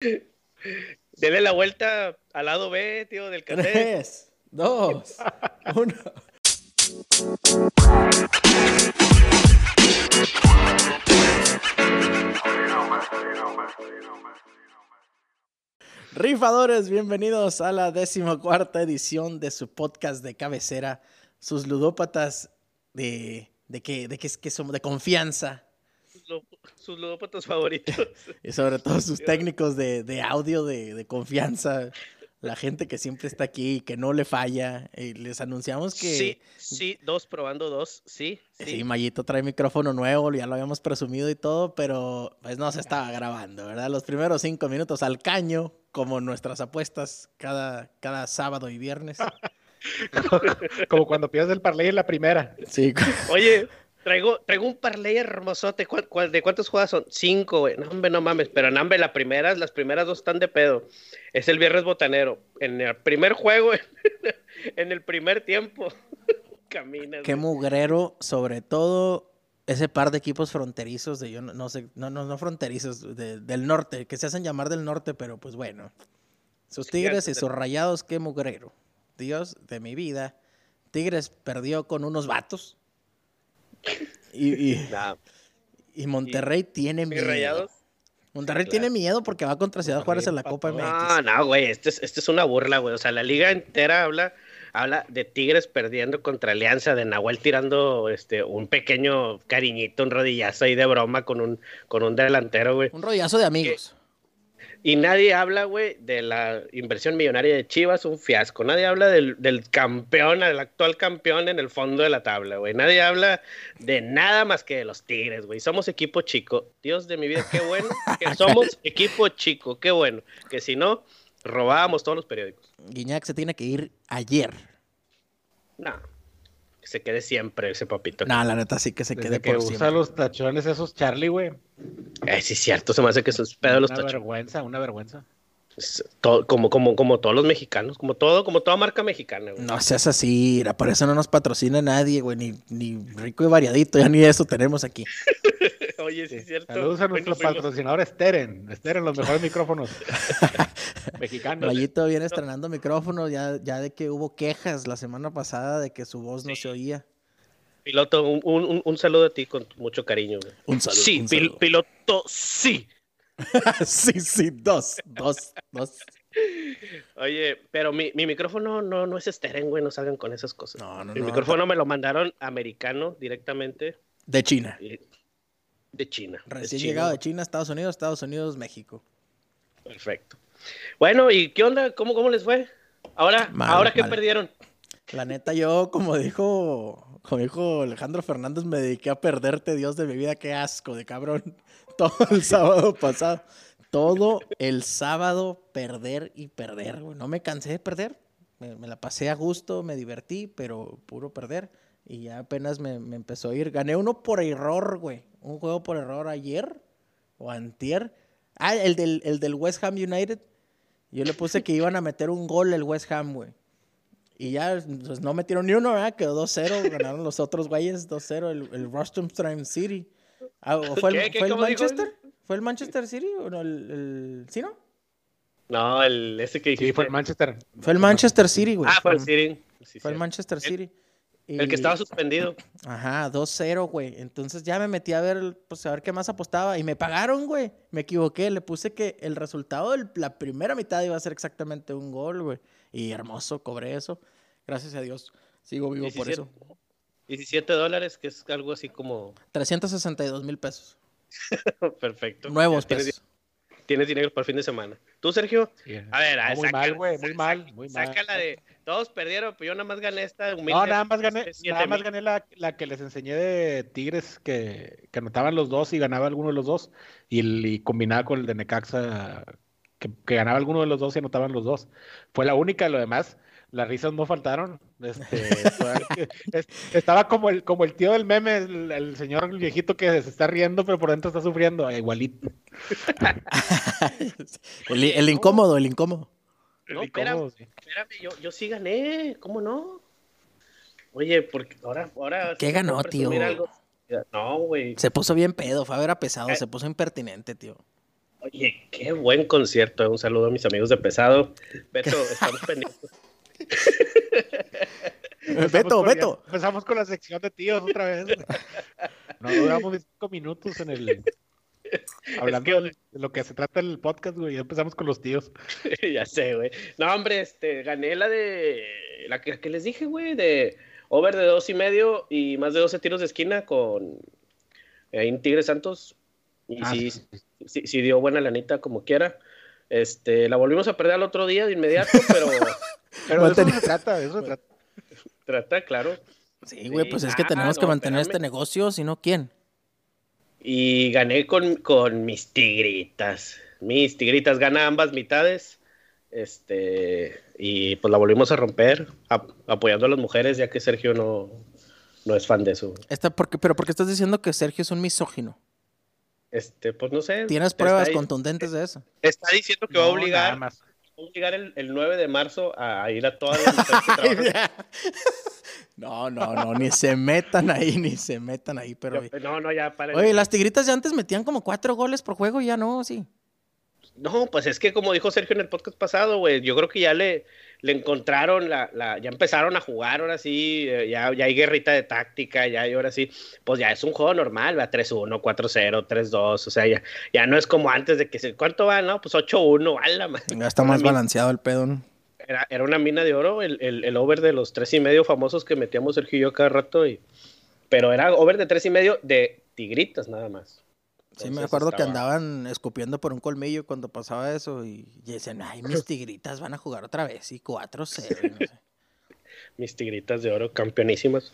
Dele la vuelta al lado B, tío, del cassette. Tres, dos, uno. Rifadores, bienvenidos a la decimocuarta edición de su podcast de cabecera, sus ludópatas de, de que, de que, que somos de confianza Sus lu- Sus ludópatas favoritos. y sobre todo sus técnicos de, de audio de, de confianza, la gente que siempre está aquí y que no le falla. Y les anunciamos que Sí, sí, dos probando dos, sí, Sí, sí. Mayito trae micrófono nuevo, ya lo habíamos presumido y todo, pero pues no se estaba grabando, ¿verdad? Los primeros cinco minutos al caño, como nuestras apuestas cada, cada sábado y viernes. Como cuando pierdes el parlay en la primera. Sí, Oye, traigo, traigo un parlay hermosote. ¿Cuál- cuál- de cuántas jugadas son? Cinco, güey. No, hombre, no mames. Pero no, hombre, las primeras, las primeras dos están de pedo. Es el viernes botanero. En el primer juego, en el primer tiempo. Caminas. qué güey. mugrero, sobre todo ese par de equipos fronterizos de yo no, no sé, no, no, no fronterizos, de- del norte, que se hacen llamar del norte, pero pues bueno. Sus Sí, tigres y sus rayados, qué mugrero. Dios de mi vida. Tigres perdió con unos vatos. Y, y- Nah, y Monterrey tiene miedo. rayados. Monterrey Sí, tiene miedo porque va contra Ciudad Juárez en la Copa MX. No, no, güey. Este es, este es una burla, güey. O sea, la liga entera habla, habla de Tigres perdiendo contra Alianza, de Nahuel tirando este, un pequeño cariñito, un rodillazo ahí de broma con un, con un delantero, güey. Un rollazo de amigos. Y nadie habla, güey, de la inversión millonaria de Chivas, un fiasco. Nadie habla del, del campeón, del actual campeón en el fondo de la tabla, güey. Nadie habla de nada más que de los Tigres, güey. Somos equipo chico. Dios de mi vida, qué bueno que somos equipo chico, qué bueno. Que si no, robábamos todos los periódicos. Guiñac se tiene que ir ayer. No, que se quede siempre ese papito. No, la neta sí que se Desde quede que por usa siempre. los tachones esos Charlie, güey. Ay, sí, es cierto, se me hace que es pedo de los Una tachos. vergüenza, una vergüenza. Todo- como, como, como todos los mexicanos, como todo, como toda marca mexicana, güey. No seas así, por eso no nos patrocina nadie, güey, ni, ni rico y variadito, ya ni eso tenemos aquí. Oye, sí, es cierto. Saludos a Bueno, nuestro fuimos- patrocinador Steren. Steren, los mejores micrófonos mexicanos. Mayito viene estrenando micrófono, ya, ya de que hubo quejas la semana pasada de que su voz no se oía. Piloto, un, un- saludo a ti con mucho cariño. güey. Un saludo. sí, un pil- piloto, sí. sí, sí, dos, dos, dos. Oye, pero mi, mi micrófono no, no es esteren, güey, no salgan con esas cosas. No, no, Mi no. micrófono me lo mandaron americano directamente De China. y- de China. Recién llegado de China, Estados Unidos, Estados Unidos, México. Perfecto. Bueno, ¿y qué onda? ¿Cómo, cómo les fue? Ahora, Mal, ahora que perdieron. La neta, yo, como dijo, como dijo Alejandro Fernández, me dediqué a perderte, Dios de mi vida, qué asco de cabrón. Todo el sábado pasado. Todo el sábado perder y perder, güey. No me cansé de perder. Me, me la pasé a gusto, me divertí, pero puro perder. Y ya apenas me, me empezó a ir. Gané uno por error, güey. Un juego por error ayer o antier. Ah, el del, el del West Ham United. Yo le puse que iban a meter un gol el West Ham, güey. Y ya pues, no metieron ni uno, ¿verdad? Quedó 2-0. Ganaron los otros güeyes 2-0. El, el Rostrum City. Ah, ¿o ¿Fue el, ¿Qué? ¿Qué? fue el. Manchester? ¿Fue el Manchester City o no? El, el- ¿Sí, no? No, el ese que dijiste. Sí, fue el Manchester. Fue el Manchester City, güey. Ah, fue el City. Sí, Fue el. Manchester El- El que estaba suspendido. Ajá, 2-0, güey. Entonces ya me metí a ver, pues a ver qué más apostaba. Y me pagaron, güey. Me equivoqué. Le puse que el resultado de la primera mitad iba a ser exactamente un gol, güey. Y hermoso, cobré eso. Gracias a Dios. Sigo vivo por 17 eso. 17 dólares, que es algo así como 362 mil pesos. perfecto. Nuevos tienes, pesos. tienes dinero para el fin de semana. ¿Tú, Sergio? Sí. A ver, a- muy saca- mal, güey, muy mal, muy mal. Sácala de. Todos perdieron, pero yo nada más gané esta. No, humilde nada más gané, siete nada más gané la, la que les enseñé de Tigres que, que anotaban los dos y ganaba alguno de los dos. Y, el- y combinaba con el de Necaxa que, que ganaba alguno de los dos y anotaban los dos. Fue la única, lo demás, las risas no faltaron. Este, estaba como el, como el tío del meme, el, el señor viejito que se está riendo, pero por dentro está sufriendo, igualito. el, el incómodo, el incómodo. No, espérame, espérame, yo, yo sí gané. ¿Cómo no? Oye, porque ahora. ahora ¿Qué ganó, tío? algo. No, güey. Se puso bien pedo, fue a ver a pesado, Eh. se puso impertinente, tío. Oye, qué buen concierto. Un saludo a mis amigos de Pesado. Beto, estamos pendientes. Beto, Beto. empezamos con la sección de tíos otra vez. No duramos cinco minutos en el. Hablando de lo que se trata el podcast, güey. Ya empezamos con los tíos. ya sé, güey. No, hombre, este, gané la de. La que, que les dije, güey, de over de dos y medio y más de 12 tiros de esquina con. en Tigre Santos. Y ah, sí, sí, sí, dio buena lanita como quiera. Este, la volvimos a perder al otro día de inmediato, pero. pero de eso se trata, eso se trata. Trata, claro. Sí, güey, pues es que tenemos que mantener este negocio, si no, ¿quién? Y gané con, con mis tigritas. Mis tigritas gana ambas mitades. Este, y pues la volvimos a romper, apoyando a las mujeres, ya que Sergio no, no es fan de eso. Está porque, pero ¿por qué estás diciendo que Sergio es un misógino? Este, pues no sé. ¿Tienes pruebas contundentes de eso? Está diciendo que va a obligar, va a obligar el, el, 9 de marzo a, ir a todas las No, no, no, ni se metan ahí, ni se metan ahí, pero... No, no, ya, para. Oye, las tigritas ya antes metían como cuatro goles por juego, ya no, sí. No, pues es que como dijo Sergio en el podcast pasado, güey, yo creo que ya le, le encontraron la, la, ya empezaron a jugar ahora sí, eh, ya, ya hay guerrita de táctica, ya hay ahora sí, pues ya es un juego normal, va 3-1, 4-0, 3-2, o sea, ya, ya no es como antes de que se, ¿cuánto va? No, pues 8-1, la Ya está más balanceado el pedo, ¿no? Era, era, una mina de oro, el, el, el, over de los tres y medio famosos que metíamos Sergio y yo cada rato, y, pero era over de tres y medio de tigritas nada más. Sí, me acuerdo que andaban escupiendo por un colmillo cuando pasaba eso y, decían, ay, mis tigritas van a jugar otra vez y 4-0. mis tigritas de oro, campeonísimas.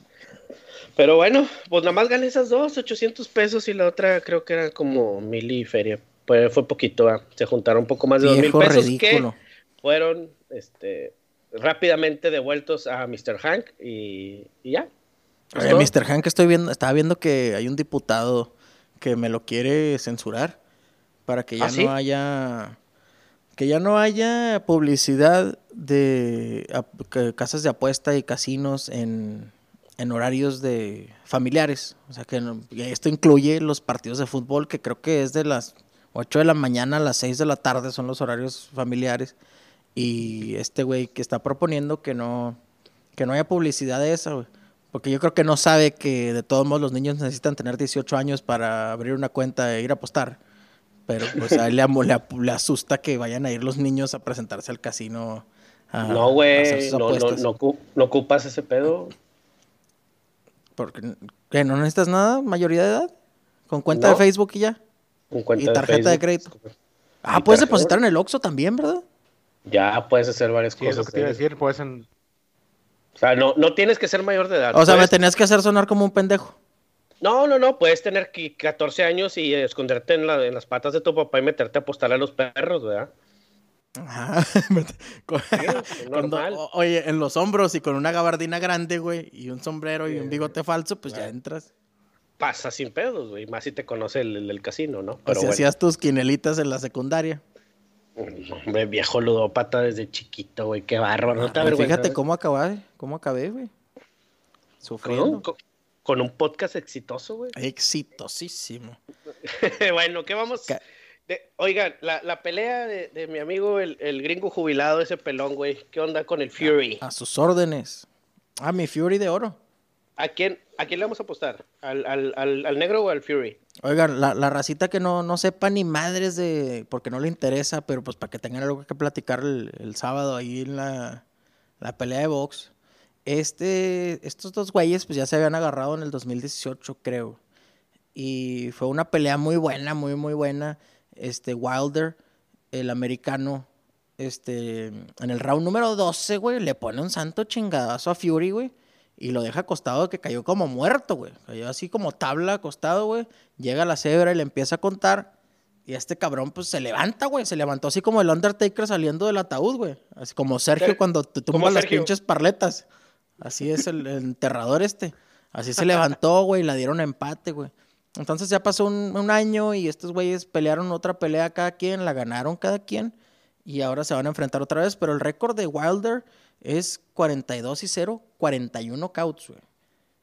Pero bueno, pues nada más gané esas dos, 800 pesos y la otra creo que era como mil y feria. Pues fue poquito, se juntaron un poco más de dos mil pesos que fueron este, rápidamente devueltos a Mr. Hank y, ya. Mr. Hank, estoy viendo, estaba viendo que hay un diputado que me lo quiere censurar para que ya ¿Ah, no haya que ya no haya publicidad de casas de apuesta y casinos en, horarios de familiares. O sea que esto incluye los partidos de fútbol, que creo que es de las 8 de la mañana a las 6 de la tarde son los horarios familiares. Y este güey que está proponiendo que no, que no haya publicidad de esa, güey. Porque yo creo que no sabe que de todos modos los niños necesitan tener 18 años para abrir una cuenta e ir a apostar. Pero pues a él le, asusta que vayan a ir los niños a presentarse al casino. A, no, güey, no, no, no, ocupas ese pedo. Porque, ¿qué, ¿No necesitas nada? ¿Mayoría de edad? ¿Con cuenta de Facebook y ya? Con cuenta y tarjeta de, crédito. Ah, puedes depositar en el Oxxo también, ¿verdad? Ya, puedes hacer varias cosas. Eso que te iba a decir, puedes en, o sea, no, no tienes que ser mayor de edad. O sea, me tenías que hacer sonar como un pendejo. No, no, no, puedes tener 14 años y esconderte en, las patas de tu papá y meterte a apostar a los perros, ¿verdad? Ajá. oye, en los hombros y con una gabardina grande, güey, y un sombrero y un bigote falso, pues ya entras. Pasa sin pedos, güey, más si te conoce el, casino, ¿no? Pero si hacías tus quinelitas en la secundaria. Hombre, viejo ludópata desde chiquito, güey, qué barro, ¿no te Fíjate cómo acabé, cómo acabé, güey. Sufriendo. Con, un podcast exitoso, güey. Exitosísimo. bueno, ¿qué vamos? oigan, la, pelea de, mi amigo, el, gringo jubilado, ese pelón, güey. ¿Qué onda con el Fury? A, sus órdenes. Ah, mi Fury de oro. ¿A quién, ¿A quién le vamos a apostar? ¿Al, al, al, negro o al Fury? Oigan, la, la racita que no, no sepa ni madres de. porque no le interesa, pero pues para que tengan algo que platicar el, sábado ahí en la, la, pelea de box. Este, estos dos güeyes pues ya se habían agarrado en el 2018, creo. Y fue una pelea muy buena, muy, muy buena. Este, Wilder, el americano, este, en el round número 12, güey, le pone un santo chingadazo a Fury, güey y lo deja acostado que cayó como muerto, güey. Cayó así como tabla acostado, güey. Llega la cebra y le empieza a contar. Y este cabrón, pues se levanta, güey. Se levantó así como el Undertaker saliendo del ataúd, güey. Así como Sergio cuando te tumbas las pinches parletas. Así es el, enterrador este. Así se levantó, güey, y la dieron empate, güey. Entonces ya pasó un, un, año y estos güeyes pelearon otra pelea cada quien, la ganaron cada quien. Y ahora se van a enfrentar otra vez. Pero el récord de Wilder es 42 y 0, 41 cauts, güey.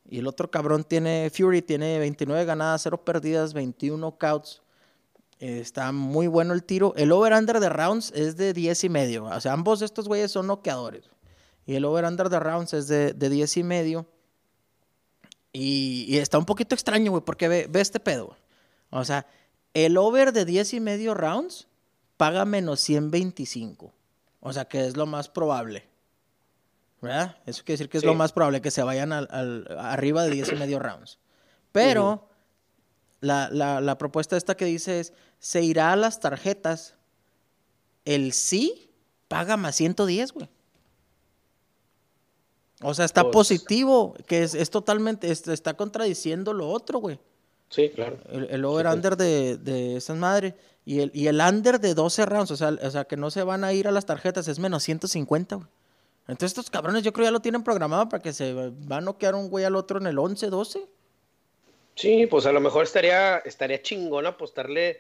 Y el otro cabrón tiene, Fury tiene 29 ganadas, 0 perdidas, 21 cauts. Está muy bueno el tiro. El over-under de rounds es de 10 y medio. O sea, ambos estos güeyes son noqueadores. Y el over-under de rounds es de, de 10 y medio. Y, está un poquito extraño, güey, porque ve, este pedo. O sea, el over de 10 y medio rounds paga menos 125. O sea, que es lo más probable. ¿Verdad? Eso quiere decir que es Sí. lo más probable que se vayan al, al- arriba de 10 y medio rounds. Pero la, la- la propuesta esta que dice es, se irá a las tarjetas. El sí paga más 110, güey. O sea, está Pues- positivo, que es, es totalmente, es- está contradiciendo lo otro, güey. Sí, claro. El, el over-under de, de esas madres. Y el, y el under de 12 rounds, o sea, o sea, que no se van a ir a las tarjetas, es menos 150, güey. Entonces estos cabrones yo creo ya lo tienen programado para que se va a noquear un güey al otro en el 11, 12. Sí, pues a lo mejor estaría, estaría chingón apostarle.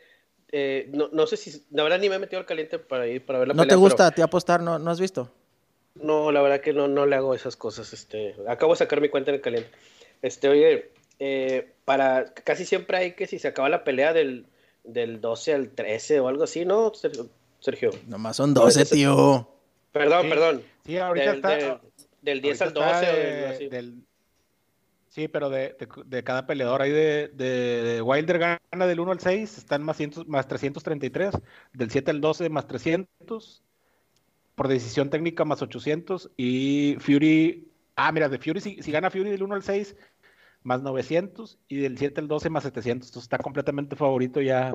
eh, no, no sé si. La verdad ni me he metido al caliente para ir para ver la ¿No pelea. te gusta pero- a ti apostar? ¿No, ¿No has visto? No, la verdad que no, no le hago esas cosas. Este, acabo de sacar mi cuenta en el caliente. Este, oye, eh, para casi siempre hay que si se acaba la pelea del, del 12 al 13 o algo así, ¿no, Sergio? Nomás son 12, ese- tío. Perdón, Sí. perdón. Sí, ahorita Del, está. del- del 10 al ahorita está 12 o de- algo así. del- Sí, pero de, de- de cada peleador. Ahí de, de- de Wilder gana del 1 al 6, están más, 100 más 333. Del 7 al 12, más 300. Por decisión técnica, más 800. Y Fury. Ah, mira, de Fury, si, si gana Fury del 1 al 6, más 900. Y del 7 al 12, más 700. Entonces está completamente favorito ya.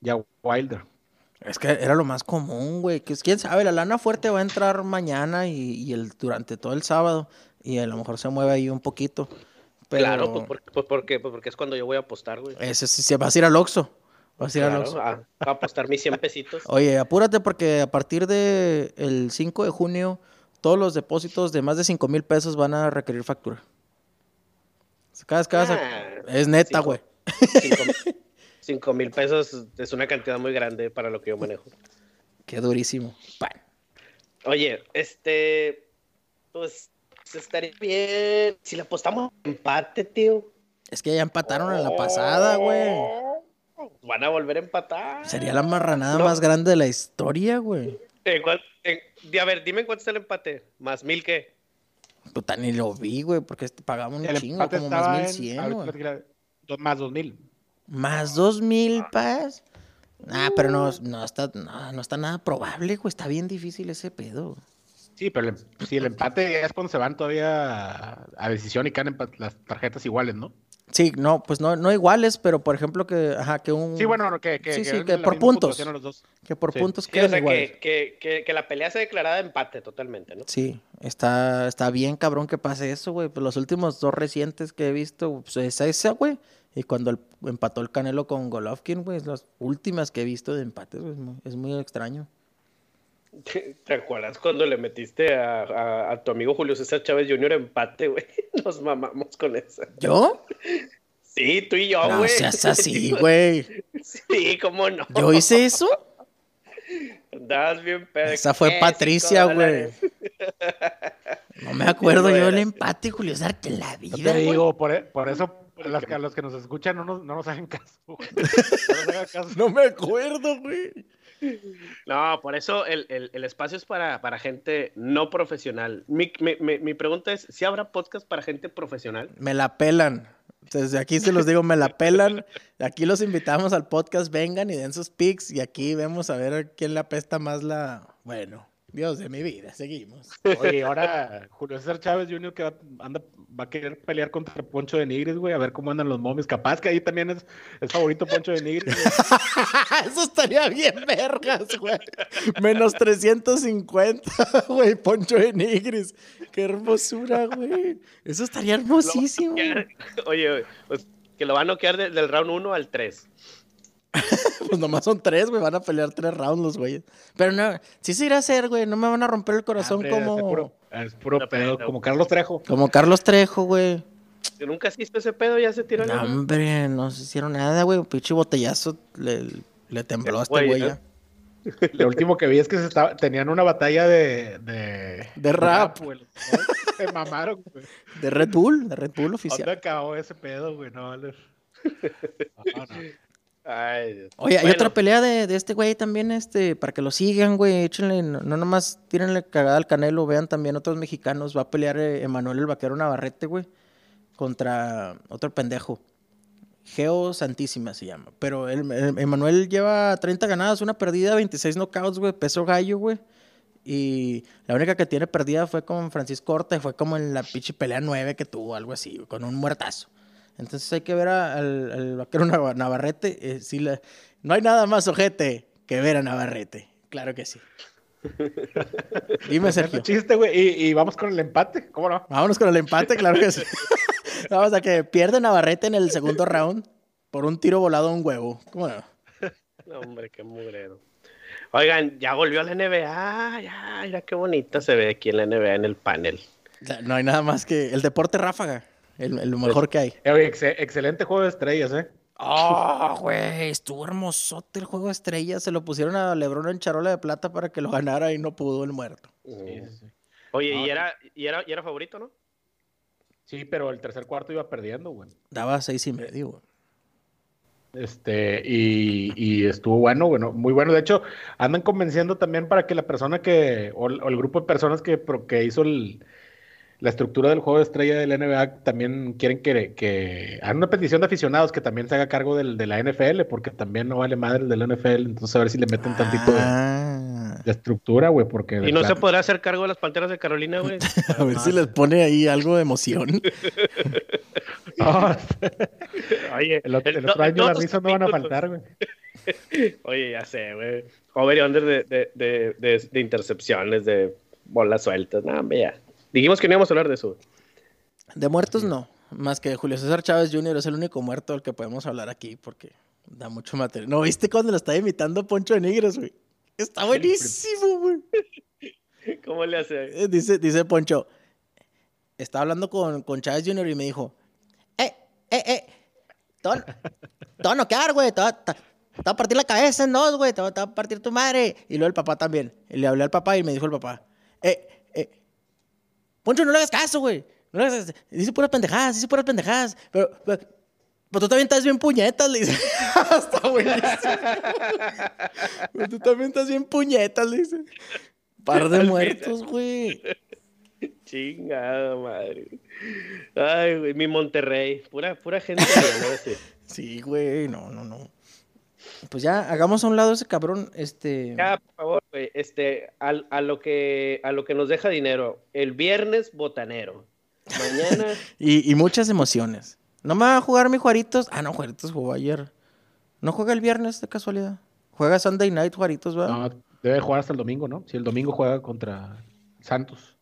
Ya Wilder. Es que era lo más común, güey. Que es, quién sabe, la lana fuerte va a entrar mañana y, y el, durante todo el sábado. Y a lo mejor se mueve ahí un poquito. Pero Claro, pues, por- pues, porque, pues porque es cuando yo voy a apostar, güey. ese sí se vas a ir al Oxxo. Vas a ir al Oxxo. a, a apostar mis 100 pesitos. Oye, apúrate porque a partir de el 5 de junio todos los depósitos de más de 5 mil pesos van a requerir factura. Cada Ah, Es neta, güey. cinco, cinco mil pesos es una cantidad muy grande para lo que yo manejo. Qué durísimo. Pan. Oye, este, pues estaría bien si le apostamos empate, tío. Es que ya empataron en la pasada, güey. Van a volver a empatar. Sería la marranada No. más grande de la historia, güey. ¿En cuán- en- di- a ver, dime en cuánto está el empate. ¿Más mil qué? Puta, ni lo vi, güey, porque este pagaba un El chingo, como más en. 1100, ahorita güey. más 2000. Más dos mil, paz. Ah, pero no, no, está, no, no está nada probable, güey. Está bien difícil ese pedo. Sí, pero el, em- sí, el empate es cuando se van todavía a, a decisión y caen las tarjetas iguales, ¿no? Sí, no, pues no, no iguales, pero por ejemplo que, ajá, que un... Sí, bueno, no, que, que, Sí, que sí, que por puntos. los. Que por Sí. puntos Sí, o queden sea, iguales. que, que, la pelea sea declarada empate totalmente, ¿no? Sí, está, está bien cabrón que pase eso, güey. Pues los últimos dos recientes que he visto, pues es esa, güey. Y cuando el- empató el Canelo con Golovkin, güey, es las últimas que he visto de empates, güey. Es muy, es muy extraño. ¿Te acuerdas cuando le metiste a, a- a tu amigo Julio César Chávez Jr. empate, güey? Nos mamamos con eso. ¿Yo? Sí, tú y yo, no güey. seas así, güey. Sí, cómo no. ¿Yo hice eso? Andabas bien pedo. Esa fue. Patricia, güey. No me acuerdo No yo del empate, Julio César, que la Yo vida, te güey. digo, por, e- por eso a los, que, a los que nos escuchan no nos, no nos hagan caso. güey. No nos hagan caso. No me acuerdo, güey. No, por eso el, el- espacio es para, para gente no profesional. Mi, mi- mi- mi pregunta es, ¿si habrá podcast para gente profesional? Me la pelan. Desde aquí se los digo, me la pelan. Aquí los invitamos al podcast, vengan y den sus pics. Y aquí vemos a ver quién le apesta más la. Bueno, Dios de mi vida, seguimos. Oye, ahora Julio César Chávez Jr. que va, anda, va a querer pelear contra Poncho de Nigris, güey, a ver cómo andan los momios. Capaz que ahí también es, es favorito Poncho de Nigris. güey. Eso estaría bien, vergas, güey. Menos 350, güey, Poncho de Nigris. Qué hermosura, güey. Eso estaría hermosísimo. Oye, pues, que lo va a noquear de- del round 1 al 3. Pues nomás son tres, güey. Van a pelear tres rounds los güeyes. Pero no, sí se irá a hacer, güey. No me van a romper el corazón Hombre, como. Es puro, es puro No, pedo, como Carlos Trejo. Como Carlos Trejo, güey. ¿Nunca has visto ese pedo? Ya se tiró No, hombre, no se hicieron nada, güey. Un pinche botellazo le, le tembló a este Güey, ya. Lo último que vi es que se estaba, tenían una batalla de... De, De rap. güey. Se mamaron, güey. De Red Bull, de Red Bull ¿Dónde oficial. acabó ese pedo, güey? No, vale. No, no. Ay, Dios. Oye, hay otra pelea de, de este güey también, este, para que lo sigan, güey. Échenle, no, no nomás tírenle cagada al Canelo, vean también otros mexicanos. Va a pelear eh, Emanuel el Vaquero Navarrete, güey, contra otro pendejo. Geo Santísima se llama. Pero el, el- Emanuel lleva 30 ganadas, una perdida, 26 knockouts, güey, peso gallo, güey. Y la única que tiene perdida fue con Francisco Horta y fue como en la pinche pelea 9 que tuvo, algo así, con un muertazo. Entonces hay que ver a- al, al vaquero Nav- Navarrete. eh, la- No hay nada más ojete que ver a Navarrete. Claro que sí. Dime, Sergio. Chiste, güey. Y, y vamos con el empate. ¿Cómo no? Vámonos con el empate, claro que sí. Vamos a que pierde Navarrete en el segundo round por un tiro volado a un huevo. ¿Cómo no? No, hombre, qué mugrero. Oigan, ya volvió a la NBA. Ya, mira qué bonita se ve aquí en la NBA en el panel. No hay nada más que el deporte ráfaga. El, el mejor que hay. Eh, oye, ex- excelente juego de estrellas, ¿eh? Oh, güey, estuvo hermosote el juego de estrellas. Se lo pusieron a Lebron en charola de plata para que lo ganara y no pudo el muerto. Oye, No, y sí. era, y era, y era favorito, ¿no? Sí, pero el tercer cuarto iba perdiendo, güey. Daba seis y medio, güey. Este, y, y estuvo bueno, bueno, muy bueno. De hecho, andan convenciendo también para que la persona que, o, el o el grupo de personas que, pro- que hizo el- la estructura del juego de estrella del NBA también quieren que, que hagan una petición de aficionados que también se haga cargo del, de la NFL, porque también no vale madre el de la NFL. Entonces, a ver si le meten tantito de, Ah, de estructura, güey, porque. de Y no se podrá hacer cargo de las panteras de Carolina, güey. a ver si les pone ahí algo de emoción. No, Oye, el, el no- otro año las todos risas no van a faltar, güey. Oye, ya sé, güey. Over y under de, de, de, de, de intercepciones, de bolas sueltas. No, ya. Dijimos que no íbamos a hablar de eso. De muertos no. Más que Julio César Chávez Jr. es el único muerto del que podemos hablar aquí porque da mucho material. ¿No viste cuando lo estaba imitando Poncho de Nigres, güey? Está buenísimo, güey. ¿Cómo le hace? Eh, Dice, dice Poncho, estaba hablando con, con Chávez Jr. y me dijo, eh, eh, eh, te van van a noquear, güey, te va, te- te va a partir la cabeza en dos, güey, te va, a partir tu madre. Y luego el papá también. Y le hablé al papá y me dijo el papá, eh, Poncho, no le hagas caso, güey. No le hagas Dice puras pendejadas, dice puras pendejadas. Pero, pero, pero tú también estás bien puñetas, le dice. Está buenísimo. Pero tú también estás bien puñetas, le dice. Par de muertos, güey. Chingada madre. Ay, güey, mi Monterrey. Pura, pura gente. sí. Sí, güey, no, no, no. Pues ya, hagamos a un lado ese cabrón, este... Ya, por favor, güey. Este, a, lo que, a lo que nos deja dinero. El viernes, botanero. Mañana. Y, y muchas emociones. ¿No me va a jugar mi Juaritos? Ah, no, Juaritos jugó ayer. ¿No juega el viernes de casualidad? Juega Sunday Night Juaritos, ¿verdad? No, debe jugar hasta el domingo, ¿no? Si el domingo juega contra Santos.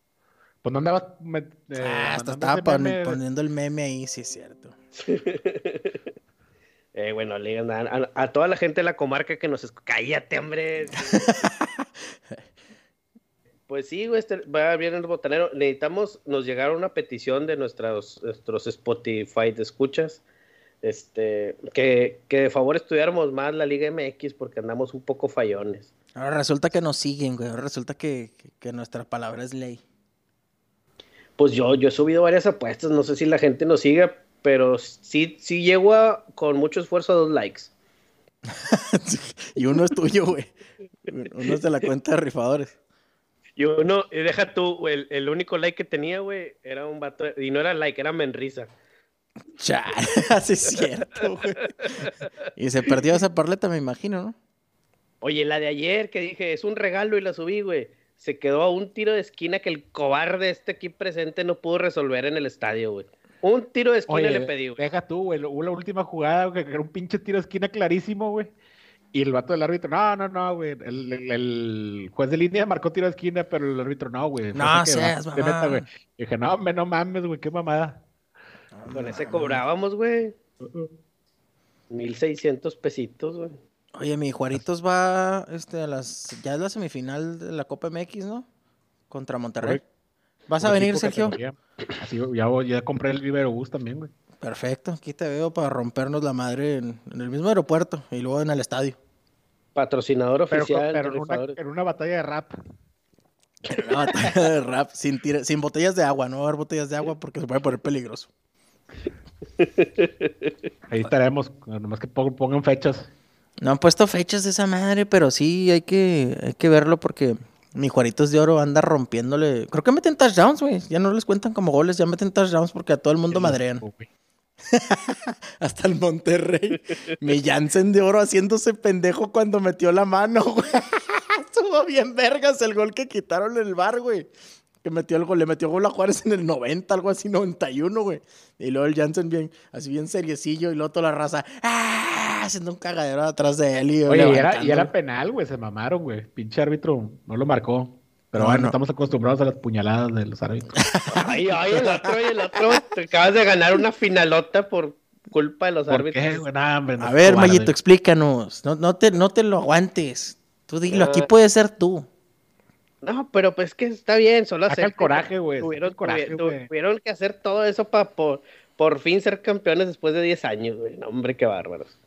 Pues no andaba. me- eh, ah, hasta estaba pon- poniendo el meme ahí, sí es cierto. Eh, bueno, le digan a, a- a toda la gente de la comarca que nos escucha. Cállate, hombre. Pues sí, güey, este, va bien el botanero. Necesitamos, nos llegaron una petición de nuestros, nuestros Spotify de escuchas. Este, que, que de favor estudiáramos más la Liga MX porque andamos un poco fallones. Ahora resulta que nos siguen, güey. Ahora resulta que, que- que nuestra palabra es ley. Pues yo, yo he subido varias apuestas, no sé si la gente nos siga, pero sí, sí llego a- con mucho esfuerzo a dos likes. y uno es tuyo, güey. Uno es de la cuenta de rifadores. Y uno, y deja tú, güey, el, el único like que tenía, güey, era un vato, y no era like, era menrisa. Chale, así es cierto, güey. Y se perdió esa parleta, me imagino, ¿no? Oye, la de ayer que dije, es un regalo y la subí, güey. Se quedó a un tiro de esquina que el cobarde este aquí presente no pudo resolver en el estadio, güey. Un tiro de esquina Oye, le pedí, güey. deja tú, güey. Hubo la última jugada, güey, que era un pinche tiro de esquina clarísimo, güey. Y el vato del árbitro, no, no, no, güey. El, el- el juez de línea marcó tiro de esquina, pero el árbitro no, güey. No de seas banda, de neta, mamá. güey. Y dije, no, hombre, no mames, güey, qué mamada. Con ese cobrábamos, güey. 1600 pesitos, güey. Oye, mi Juaritos va este, a las. Ya es la semifinal de la Copa MX, ¿no? Contra Monterrey. ¿Vas a venir, Sergio? Así, ya, voy- ya compré el Vivero Bus también, güey. Perfecto, aquí te veo para rompernos la madre en, en el mismo aeropuerto y luego en el estadio. Patrocinador oficial pero de en, una, rifadores. en una batalla de rap. Una batalla de rap sin, tira- sin botellas de agua, no va a haber botellas de agua porque se puede poner peligroso. Ahí estaremos, nomás que pon- pongan fechas. No han puesto fechas de esa madre, pero sí hay que, hay que verlo porque mi Juaritos de Oro anda rompiéndole. Creo que meten touchdowns, güey. Ya no les cuentan como goles, ya meten touchdowns porque a todo el mundo madrean. Hasta el Monterrey. Mi Jansen de Oro haciéndose pendejo cuando metió la mano, güey. Estuvo bien vergas el gol que quitaron en el bar, güey. Que metió el gol, le metió gol a Juárez en el 90, algo así, 91, güey. Y luego el Jansen bien, así bien seriecillo, y luego toda la raza, ¡ah! Haciendo un cagadero atrás de él. Y Oye, y era, y era penal, güey, se mamaron, güey. Pinche árbitro no lo marcó. Pero No, bueno, no. estamos acostumbrados a las puñaladas de los árbitros. Ay, ay, el otro, y el otro. Te acabas de ganar una finalota por culpa de los ¿Por árbitros. qué, güey? Nah, hombre, no A ver, cobarde. Mayito, explícanos. No, no, te, no te lo aguantes. Tú dilo, aquí Ah. puede ser tú. No, pero pues que está bien, solo hacer. el coraje, güey, Tuvieron, el coraje, tuvi- güey. tuvieron que hacer todo eso para por, por fin ser campeones después de 10 años, güey. No, hombre, qué bárbaros.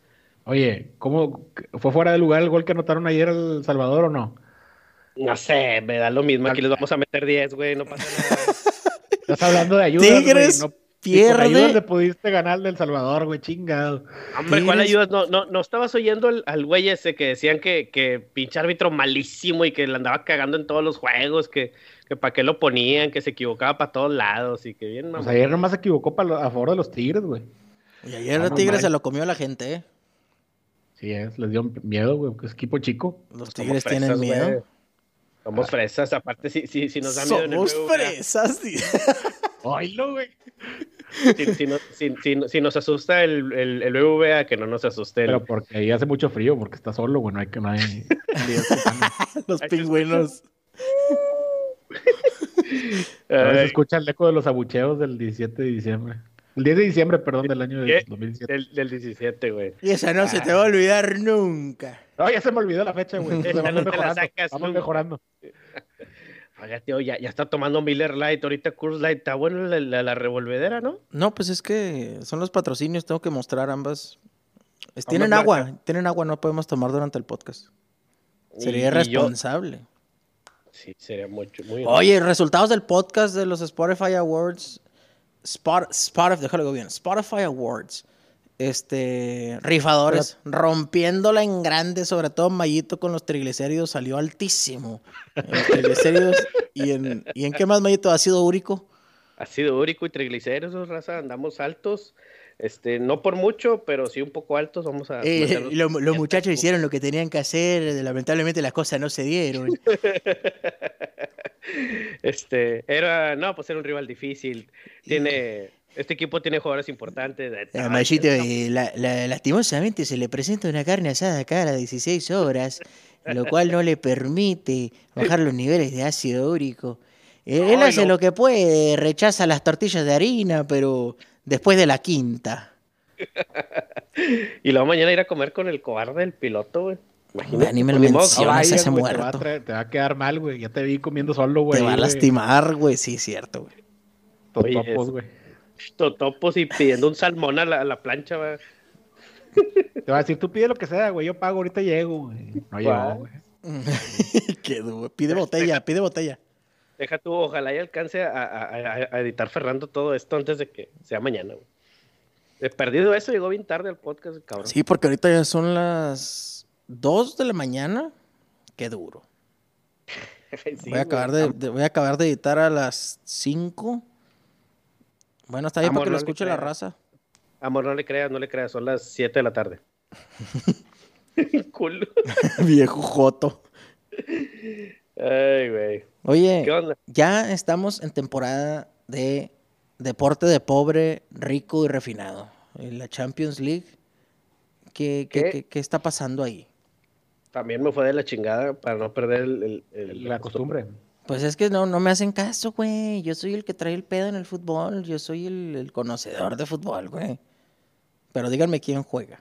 Oye, ¿cómo fue fuera de lugar el gol que anotaron ayer El Salvador o no? No sé, me da lo mismo. Aquí les vamos a meter 10, güey, no pasa nada. Estás hablando de ayudas, Tigres güey, no- pierde. Ayudas le pudiste ganar del Salvador, güey, chingado. Hombre, ¿cuál ayudas? No, no, no estabas oyendo al, al güey ese que decían que, que pinche árbitro malísimo y que le andaba cagando en todos los juegos, que, que para qué lo ponían, que se equivocaba para todos lados y que bien, Pues mamá. ayer nomás se equivocó pa lo- a favor de los Tigres, güey. Y ayer Ah, el Tigre se lo comió la gente, ¿eh? Sí, es, les dio miedo, güey, porque es equipo chico. Los Somos Tigres fresas, tienen güey. miedo. Somos fresas, aparte si, si, si nos da miedo en el Somos BBVA, fresas. Oílo, güey. si, si nos- si- si- si nos asusta el, el, el BBVA, que no nos asuste el... Pero porque ahí hace mucho frío, porque está solo, güey, no hay que no hay. Los pingüinos. A veces escucha el eco de los abucheos del 17 de diciembre. El 10 de diciembre, perdón, del año ¿Qué? del 2017. del, del 17, güey. Y esa no se te va a olvidar nunca. No, ya se me olvidó la fecha, güey. Vamos no te la mejorando. sacas Vamos mejorando. Oiga, tío, ya, ya está tomando Miller Light, ahorita Coors Light, está bueno la, la, la revolvedera, ¿no? No, pues es que son los patrocinios, tengo que mostrar ambas. Es- tienen agua, tienen agua, no podemos tomar durante el podcast. Sería Y- y yo- irresponsable. Sí, sería mucho, muy... Oye, resultados del podcast de los Spotify Awards. Spot, Spotify, déjalo bien. Spotify Awards. Este, rifadores, rompiéndola en grande, sobre todo Mayito con los triglicéridos salió altísimo. En los triglicéridos y en, ¿y en qué más Mayito ha sido úrico? Ácido úrico y triglicéridos, raza, andamos altos. Este, no por mucho, pero sí un poco altos, vamos a... Eh, lo- los muchachos hicieron lo que tenían que hacer, lamentablemente las cosas no se dieron. Este, era, no, pues era un rival difícil. Tiene, este equipo tiene jugadores importantes. Eh, talla, Mayito, ¿no? eh, la- la- lastimosamente se le presenta una carne asada cada 16 horas, lo cual no le permite bajar los niveles de ácido úrico. Eh, Él hace no. lo que puede, rechaza las tortillas de harina, pero después de la quinta. Y luego mañana ir a comer con el cobarde del piloto, güey. Imagínate. Ni me lo menciones. No vayas, ese güey, te, va a muerto. traer- te va a quedar mal, güey. Ya te vi comiendo solo, güey. Te va a lastimar, güey, sí, es cierto, güey. Totopos, güey. Totopos y pidiendo un salmón a la, a la plancha, güey. Te va a decir, tú pide lo que sea, güey. Yo pago, ahorita llego, güey. No llegó, Guau. güey. Qué duro. Pide botella, pide botella. Deja tú, ojalá y alcance a, a- editar Fernando todo esto antes de que sea mañana, güey. He perdido eso, llegó bien tarde al podcast, cabrón. Sí, porque ahorita ya son las 2 de la mañana. Qué duro. Sí, voy, a acabar de, de- voy a acabar de editar a las 5. Bueno, está bien Amor, para que no lo escuche la raza. Amor, no le creas, no le creas, son las 7 de la tarde. Culo. Viejo Joto. Ay, güey. Oye, ¿Qué onda? ya estamos en temporada de deporte de pobre, rico y refinado. En la Champions League. ¿Qué, qué, ¿Qué? qué- qué está pasando ahí? También me fue de la chingada para no perder el, el- el- La costumbre. Pues es que no, no me hacen caso, güey. Yo soy el que trae el pedo en el fútbol. Yo soy el, el conocedor de fútbol, güey. Pero díganme quién juega.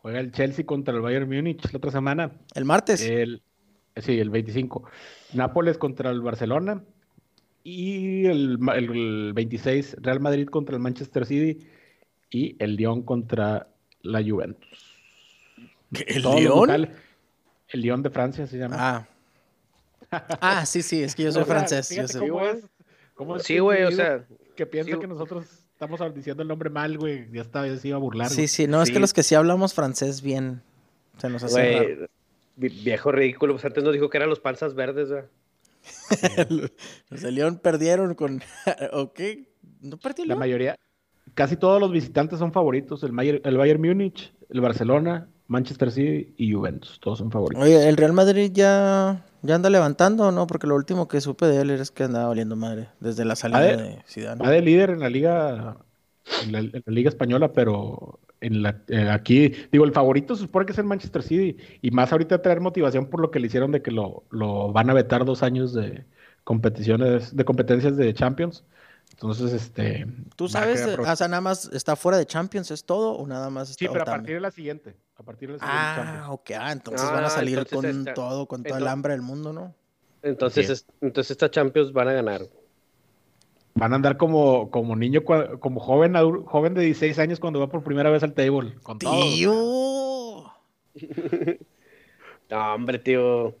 Juega el Chelsea contra el Bayern Múnich la otra semana. El martes. El, sí, el 25. Nápoles contra el Barcelona. Y el, el 26, Real Madrid contra el Manchester City. Y el Lyon contra la Juventus. ¿El locales. El Lyon de Francia se llama. Ah. Ah, sí, sí, es que yo soy O sea, francés. yo cómo Sí, es- cómo es Sí, güey, o sea, Que piensa sí, que nosotros estamos diciendo el nombre mal, güey. Ya esta vez iba a burlar. Sí, sí, no, es que los que sí hablamos francés bien se nos hace raro. Viejo ridículo, pues antes nos dijo que eran los panzas verdes. Los de León perdieron con. ¿O qué? ¿No perdió La mayoría, casi todos los visitantes son favoritos. El, Mayer- el Bayern Múnich, el Barcelona, Manchester City y Juventus. Todos son favoritos. Oye, ¿el Real Madrid ya, ya anda levantando o no? Porque lo último que supe de él es que andaba valiendo madre desde la salida de- de Zidane. Va de líder en la liga, en la, en la liga española, pero en la, eh, aquí, digo, el favorito se supone que es el Manchester City. Y más ahorita traer motivación por lo que le hicieron de que lo, lo van a vetar dos años de competiciones, de competencias de Champions. Entonces, este. ¿Tú sabes, o sea, nada más está fuera de Champions, es todo o nada más está Sí, pero a también? partir de la siguiente. A partir de la siguiente Ah, Champions. ok, ah, entonces Ah, van a salir con todo, con todo el hambre del mundo, ¿no? Entonces, Sí. es- entonces esta Champions van a ganar. Van a andar como, como niño, como joven, joven de 16 años cuando va por primera vez al table. Con todo. ¡Tío! No, hombre, tío.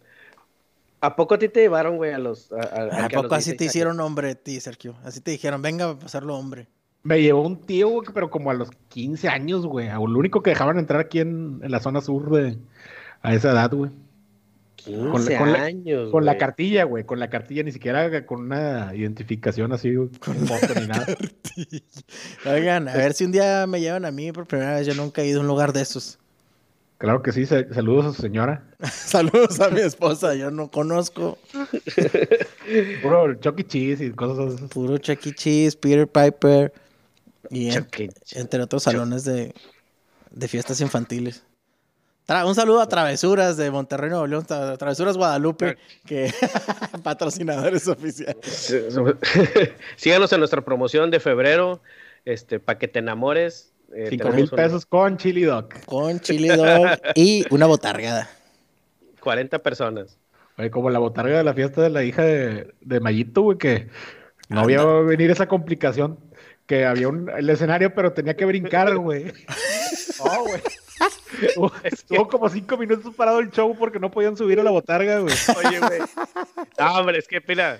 ¿A poco a ti te llevaron, güey, a los... A, a- ¿A a los poco así te 16 hicieron hombre a ti, Sergio? Así te dijeron, venga a pasarlo hombre. Me llevó un tío, güey, pero como a los 15 años, güey. a Lo único que dejaban entrar aquí en, en la zona sur de a esa edad, güey. 15 con la- con la- años, Con la güey. cartilla, güey. Con la cartilla, ni siquiera con una identificación así, güey, con foto ni nada. Oigan, a ver si un día me llevan a mí por primera vez. Yo nunca he ido a un lugar de esos. Claro que sí. sa- Saludos a su señora. Saludos a mi esposa, yo no conozco. Puro Chucky Cheese y cosas así. Puro Chuck E. Cheese, Peter Piper y en- E. Entre otros salones de, de fiestas infantiles. Tra- un saludo a Travesuras de Monterrey, Nuevo León, Tra- Travesuras Guadalupe, que patrocinadores oficiales. Síganos en nuestra promoción de febrero, este, para que te enamores. eh, 5 tenemos mil un- pesos con Chili Dog. Con chili dog y una botargada. 40 personas. Oye, como la botarga de la fiesta de la hija de, de Mayito, güey, que no había venir esa complicación. Que había un, el escenario, pero tenía que brincar, güey. No, güey. Estuvo- como cinco minutos parado el show porque no podían subir a la botarga, güey. Oye, güey. No, hombre, es que, pila,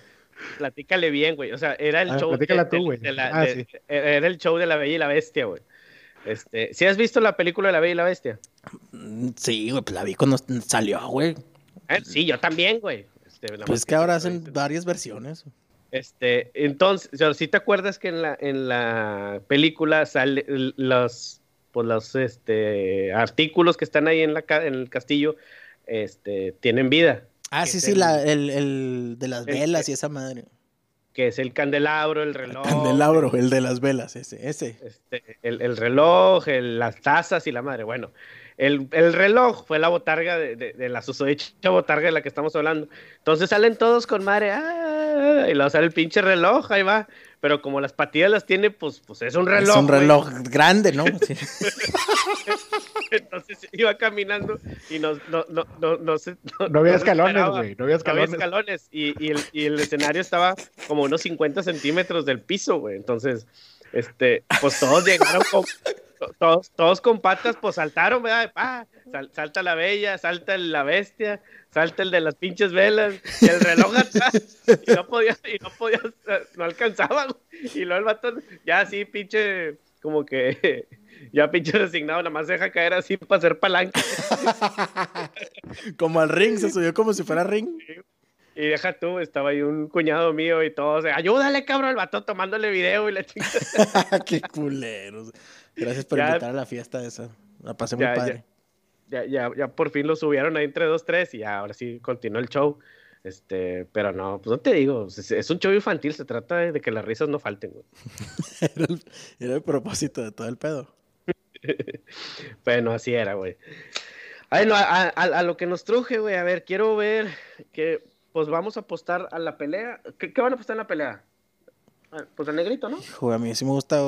platícale bien, güey. O sea, era el Ah, show. platícala de- tú, de- la- Ah, de- sí. Era el show de la Bella y la Bestia, güey. Este, ¿sí has visto la película de la Bella y la Bestia? Mm, Sí, güey, pues la vi cuando salió, güey. Eh, Sí, yo también, güey. Este, más Pues que ahora hacen varias versiones. Este, entonces, si te acuerdas que en la, en la película sale los, pues los este, artículos que están ahí en, la, ca- en el castillo, este, tienen vida, Ah, sí, sí, el- la, el, el de las el- velas y esa madre. que es el candelabro, el reloj. Candelabro, el de las velas, ese, ese. este, el, el reloj, el- las tazas y la madre. Bueno, el, el reloj fue la botarga de, de- de la susodicha botarga de la que estamos hablando. Entonces salen todos con madre, ¡ah! y luego sale el pinche reloj, ahí va. Pero como las patillas las tiene, pues, pues es un reloj. es un güey. reloj grande, ¿no? Sí. Entonces iba caminando y no, no, no, no, no, se- No había se escalones, güey. No había No había escalones. escalones y, y el, y el escenario estaba como unos 50 centímetros del piso, güey. Entonces, este, pues todos llegaron con, todos, todos con patas, pues saltaron, ¿verdad? Pa, sal- salta la bella, salta la bestia, salta el de las pinches velas, y el reloj atrás, y no podía, y no podía, no alcanzaba. Y luego el vato, ya así, pinche, como que, ya pinche resignado, nada más deja caer así para hacer palanca. Como al ring, se subió como si fuera ring. Y deja tú, estaba ahí un cuñado mío y todo, o sea, ayúdale, cabrón, el vato tomándole video y la chica. Qué culeros. Gracias por Ya- invitar a la fiesta esa. La pasé muy Ya, padre. Ya, ya, ya por fin lo subieron ahí entre dos, tres y ya, ahora sí continuó el show. Este, pero no, pues no te digo, es, es un show infantil, se trata de, de que las risas no falten, güey. Era el, era el propósito de todo el pedo. Bueno, así era, güey. Ay, no, a, a- a lo que nos truje, güey, a ver, quiero ver que, pues vamos a apostar a la pelea. ¿Qué, qué van a apostar en la pelea? Pues el negrito, ¿no? Joder, a mí sí me gusta.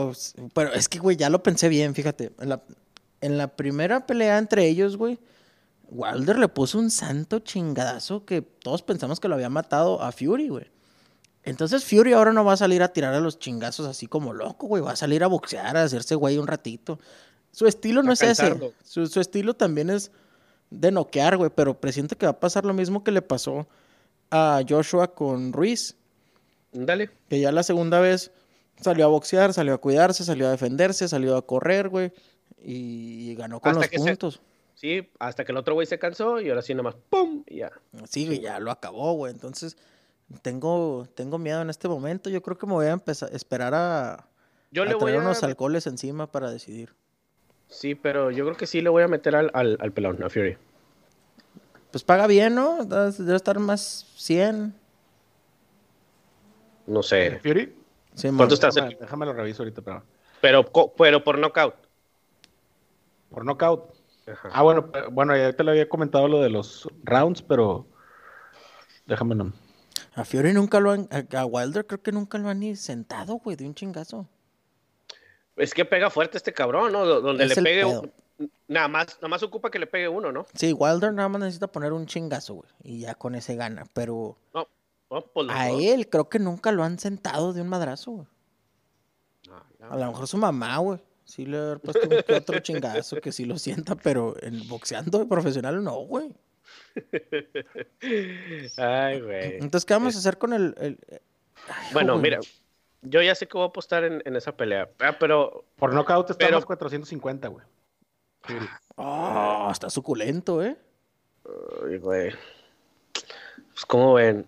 Pero es que, güey, ya lo pensé bien, fíjate. En la, en la primera pelea entre ellos, güey, Wilder le puso un santo chingadazo que todos pensamos que lo había matado a Fury, güey. Entonces Fury ahora no va a salir a tirar a los chingazos así como loco, güey. Va a salir a boxear, a hacerse güey un ratito. Su estilo no A es ese. Su, su estilo también es de noquear, güey. Pero presiento que va a pasar lo mismo que le pasó a Joshua con Ruiz. Dale. Que ya la segunda vez Salió a boxear, salió a cuidarse, salió a defenderse, salió a correr, güey. Y ganó con Hasta los que se- puntos. Sí, hasta que el otro güey se cansó y ahora sí nomás, ¡pum! Y ya. Sí, güey, ya lo acabó, güey. Entonces, tengo, tengo miedo en este momento. Yo creo que me voy a empezar esperar a, Yo a le voy traer a... unos alcoholes encima para decidir. Sí, pero yo creo que sí le voy a meter al, al, al pelón, a Fury. Pues paga bien, ¿no? Debe estar más 100. No sé. ¿Fury? Sí, ¿Cuánto está? Déjame, déjame lo reviso ahorita, pero. Pero, pero por knockout. Por knockout. Ajá. Ah, bueno, bueno, ya te lo había comentado lo de los rounds, pero. Déjame no. A Fury nunca lo han. A Wilder creo que nunca lo han ni sentado, güey, de un chingazo. Es que pega fuerte este cabrón, ¿no? Do- Donde Es le pegue. un- Nada más, nada más ocupa que le pegue uno, ¿no? Sí, Wilder nada más necesita poner un chingazo, güey. Y ya con ese gana. Pero No, pues a dos. él creo que nunca lo han sentado de un madrazo, güey. No. A lo mejor su mamá, güey. Sí le ha puesto un que otro chingazo que sí lo sienta, pero en boxeando de profesional no, güey. Ay, güey. Entonces, ¿qué vamos a hacer con el. el- Ay, Bueno, güey. mira, yo ya sé que voy a apostar en, en esa pelea. Ah, pero Por knockout está Pero- más 450, güey. Oh, está suculento, ¿eh? Ay, güey. Pues, ¿cómo ven?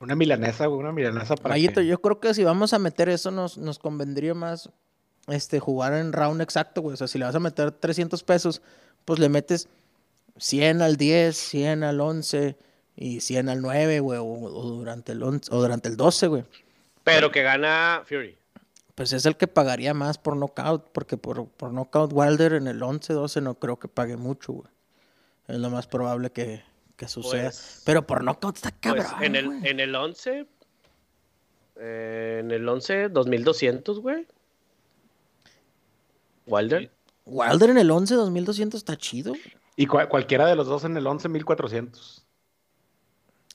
Una milanesa, güey, una milanesa para. Mayito, yo creo que si vamos a meter eso, nos, nos convendría más este, jugar en round exacto, güey. O sea, si le vas a meter 300 pesos, pues le metes 100 al 10, 100 al 11 y 100 al 9, güey. O, o durante el 11, o durante el 12, güey. Pero que gana Fury. Pues es el que pagaría más por knockout, porque por, por knockout Wilder en el 11, 12 no creo que pague mucho, güey. Es lo más probable que, que suceda. Pues- Pero por knockout está Pues cabrón, en el, en el 11. eh, en el 11, 2200, güey. Wilder. Wilder en el 11, 2200 está chido. Y cua- cualquiera de los dos en el 11, 1400.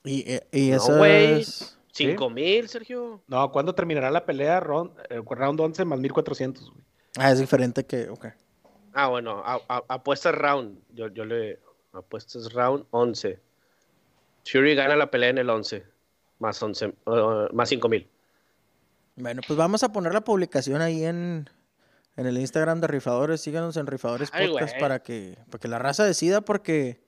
Y, eh, y No, eso güey. es... 5000, Sergio. No, ¿cuándo terminará la pelea? Round, eh, round 11 más 1400, güey. Ah, es diferente que... Ok. Ah, bueno, a- a- apuestas round. Yo, yo le. Apuestas round 11. Fury gana la pelea en el 11. Más 11. uh, más 5000. Bueno, pues vamos a poner la publicación ahí en, en el Instagram de Rifadores. Síganos en Rifadores Ay, Podcast para que, para que la raza decida porque...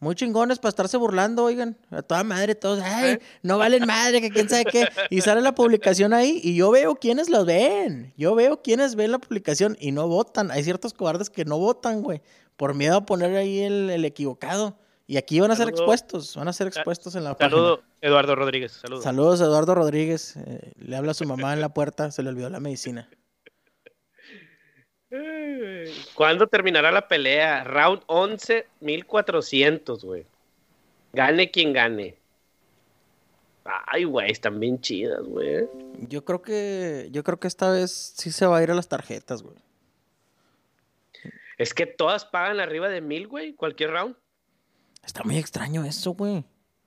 Muy chingones para estarse burlando, oigan. A toda madre, todos, ay, ¿Eh? no valen madre, que quién sabe qué. Y sale la publicación ahí y yo veo quiénes los ven. Yo veo quiénes ven la publicación y no votan. Hay ciertos cobardes que no votan, güey. Por miedo a poner ahí el, el equivocado. Y aquí van a ser Saludo. expuestos. Van a ser expuestos en la página. Saludo, Eduardo Rodríguez. Saludos. Saludos, Eduardo Rodríguez. Eh, le habla a su mamá en la puerta, se le olvidó la medicina. ¿Cuándo terminará la pelea? Round 11, 1400, güey. Gane quien gane. Ay, güey, están bien chidas, güey. Yo creo que, yo creo que esta vez sí se va a ir a las tarjetas, güey. Es que todas pagan arriba de mil, güey, cualquier round. Está muy extraño eso, güey.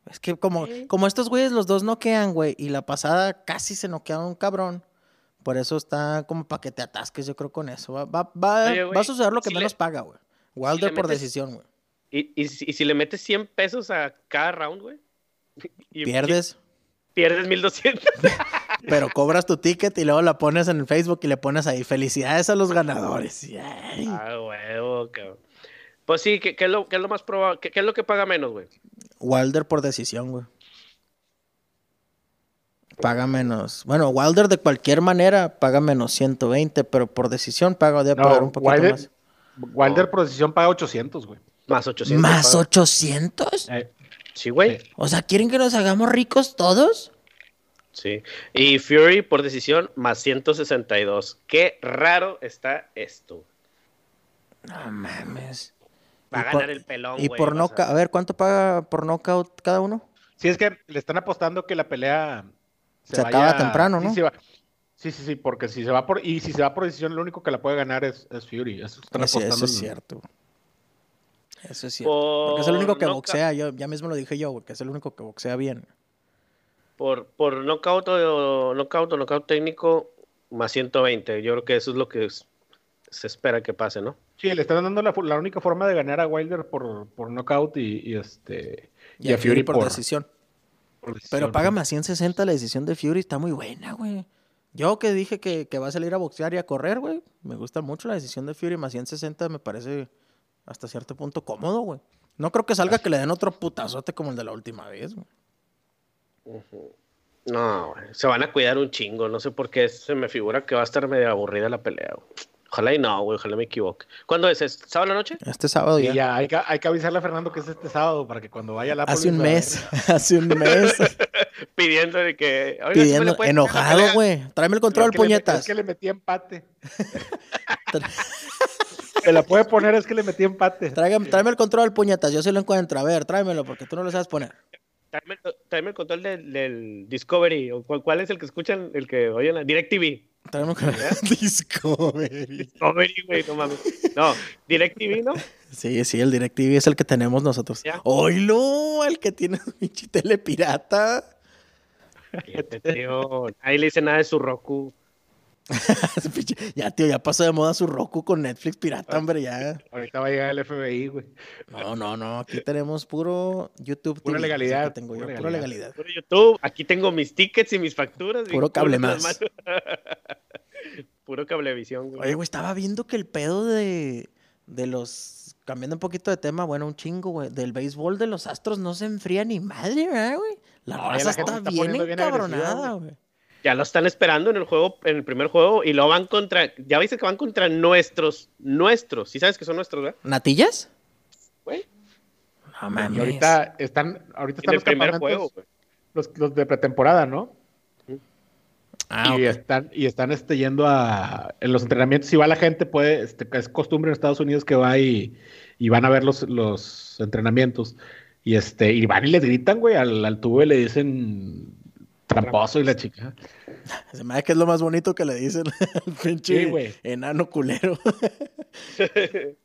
Es que como, como estos güeyes los dos noquean, güey, y la pasada casi se noquearon un cabrón. Por eso está como para que te atasques, yo creo, con eso. Va, va, va, Oye, va a suceder lo que si le- menos paga, güey. Wilder por metes- decisión, güey. Y, y si- y si le metes 100 pesos a cada round, güey. Pierdes, pierdes 1200. pero cobras tu ticket y luego la pones en el Facebook y le pones ahí felicidades a los ganadores. Ay, ah, huevo, cabrón. Pues sí, ¿qué, qué es, lo, qué es lo más probable? ¿Qué, qué es lo que paga menos, güey? Wilder por decisión, güey. Paga menos. Bueno, Wilder de cualquier manera paga menos 120, pero por decisión paga de pagar un poquito Wilder, más. Wilder por decisión paga 800, güey. Más 800. ¿Más paga. 800? Eh, Sí, güey. Sí. O sea, ¿quieren que nos hagamos ricos todos? Sí. Y Fury por decisión más 162. Qué raro está esto. No mames. Va a Y ganar por- el pelón, Y por noca, a ver, ¿cuánto paga por knockout cada uno? Sí, es que le están apostando que la pelea Se acaba temprano, ¿no? Sí, va- sí, sí, sí, porque si se va por y si se va por decisión, lo único que la puede ganar es, es Fury. Eso están Ese- apostando. eso es cierto. Eso es cierto. Porque es el único que boxea, yo ya mismo lo dije yo, güey, que es el único que boxea bien. Por, por knockout o knockout o knockout técnico, más 120. Yo creo que eso es lo que es- se espera que pase, ¿no? Sí, le están dando la, única forma de ganar a Wilder por, por knockout y, y este Y, a Fury por, decisión. por decisión. Pero paga más 160 la decisión de Fury, está muy buena, güey. Yo que dije que, que va a salir a boxear y a correr, güey. Me gusta mucho la decisión de Fury más 160, me parece hasta cierto punto cómodo, güey. No creo que salga que le den otro putazote como el de la última vez, güey. No, güey, se van a cuidar un chingo. No sé por qué se me figura que va a estar medio aburrida la pelea. güey. Ojalá y no, güey, ojalá me equivoque. ¿Cuándo es? ¿Es sábado la noche? Este sábado Y ya. ya, hay que, hay que avisarle a Fernando que es este sábado para que cuando vaya a la Hace un mes, hace un mes, Pidiendo de que. "Oiga, ¿sí me le pidiendo, enojado, pelea?" güey. Tráeme el control, puñetas. Es que le metí empate. Se la puede poner, es que le metí empate. Tráigame- tráeme el control, puñetas. Yo sí lo encuentro. A ver, tráemelo porque tú no lo sabes poner. Tráeme, tráeme el control del, del Discovery. ¿O cuál, cuál es el que escuchan? El que oyen la DirecTV. Tráeme el Discovery. Discovery, güey, no mames. No, DirecTV, ¿no? Sí, sí, el DirecTV es el que tenemos nosotros. ¡Oilo! El que tiene su pinche tele pirata. Fíjate, tío. Ahí le dice nada de su Roku. Ya, tío, ya pasó de moda su Roku con Netflix pirata, hombre, ya. Ahorita va a llegar el FBI, güey. No, no, no. Aquí tenemos puro YouTube. Pura TV, legalidad, Tengo yo, pura pura legalidad. Puro YouTube. Aquí tengo mis tickets y mis facturas. Puro cable más. Puro cablevisión, güey. Oye, güey, estaba viendo que el pedo de, de los. Cambiando un poquito de tema, bueno, un chingo, güey. Del béisbol de los astros no se enfría ni madre, ¿verdad, güey? La No, raza la está está bien encabronada, güey. Ya lo están esperando en el juego, en el primer juego, y lo van contra. Ya viste que van contra nuestros. Nuestros. ¿Sí sabes que son nuestros, verdad? ¿Natillas? Güey. No Y mames. ahorita están, ahorita En están el los primer juego, güey. los, los de pretemporada, ¿no? Ah, y están, y están este, yendo a. En los entrenamientos, si va la gente, puede. Este, es costumbre en Estados Unidos que va y, y van a ver los, los entrenamientos. Y este, y van y le gritan, güey, al, al tubo y le dicen tramposo y la chica. Se me hace que es lo más bonito que le dicen al pinche Sí, enano culero.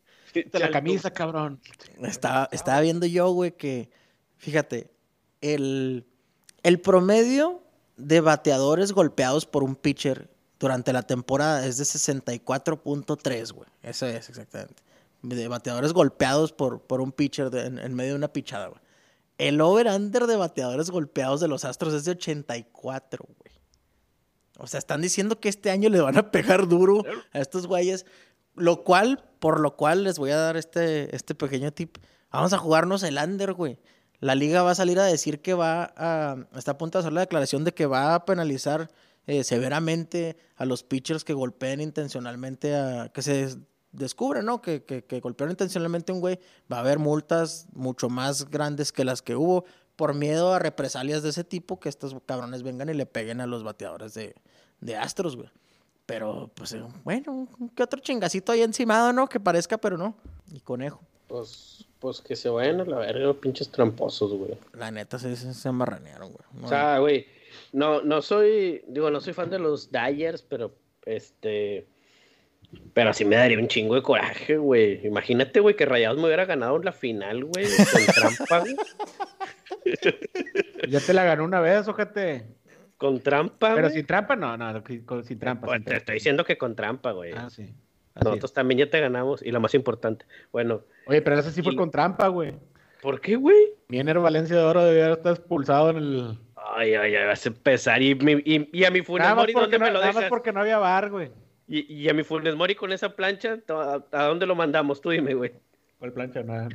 La camisa, cabrón. Estaba, estaba viendo yo, güey, que, fíjate, el, el promedio de bateadores golpeados por un pitcher durante la temporada es de 64.3, güey. Eso es, exactamente. De bateadores golpeados por, por un pitcher de- en, en medio de una pichada, güey. El over-under de bateadores golpeados de los Astros es de 84, güey. O sea, están diciendo que este año le van a pegar duro a estos güeyes. Lo cual, por lo cual les voy a dar este, este pequeño tip. Vamos a jugarnos el under, güey. La liga va a salir a decir que va a. Está a punto de hacer la declaración de que va a penalizar eh, severamente a los pitchers que golpeen intencionalmente a. que se des- descubre, ¿no? Que, que, que golpearon intencionalmente a un güey. Va a haber multas mucho más grandes que las que hubo por miedo a represalias de ese tipo, que estos cabrones vengan y le peguen a los bateadores de, de Astros, güey. Pero, pues, eh, bueno, que otro chingacito ahí encimado, ¿no? Que parezca, pero no. Y conejo. Pues, pues que se vayan a la verga, los pinches tramposos, güey. La neta, se, se, se amarranearon, güey. No, O sea, güey, no, no soy, digo, no soy fan de los Dyers, pero este, pero sí me daría un chingo de coraje, güey. Imagínate, güey, que Rayados me hubiera ganado en la final, güey, con trampa, güey. Ya te la ganó una vez, ojete. Con trampa, Pero güey. sin trampa, no, no, con- sin trampa. Pues sin te trampa. estoy diciendo que con trampa, güey. Ah, sí. Así Nosotros también ya te ganamos, y lo más importante. Bueno. Oye, pero ese sí fue con trampa, güey. ¿por qué, güey? Mi Enero Valencia de Oro debió estar expulsado en el. Ay, ay, ay, vas a empezar. Y, mi- y, y a mi porque ¿dónde no, me lo nada más dejas? porque no había bar, güey. Y, y a mi Funes Mori con esa plancha, ¿a, a dónde lo mandamos? Tú dime, güey. ¿Cuál plancha? No.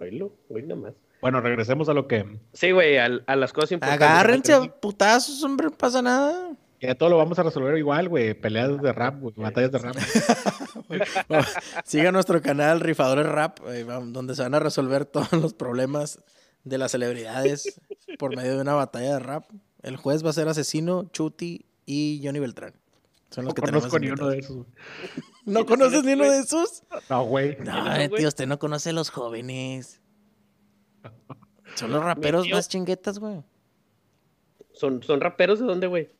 Oílo, oí nomás. Bueno, regresemos a lo que. Sí, güey, a, las cosas importantes. Agárrense a putazos, hombre, no pasa nada. Ya todo lo vamos a resolver igual, güey. Peleas de rap, güey. Batallas de rap. Siga nuestro canal Rifadores Rap, eh, donde se van a resolver todos los problemas de las celebridades por medio de una batalla de rap. El juez va a ser Asesino, Chuti y Johnny Beltrán. Son los No que conozco ni uno de esos. ¿No conoces ni uno de esos? No, güey. No, no, eh, güey? tío, usted no conoce a los jóvenes. Son los raperos más chinguetas, güey. ¿Son, ¿Son raperos de dónde, güey?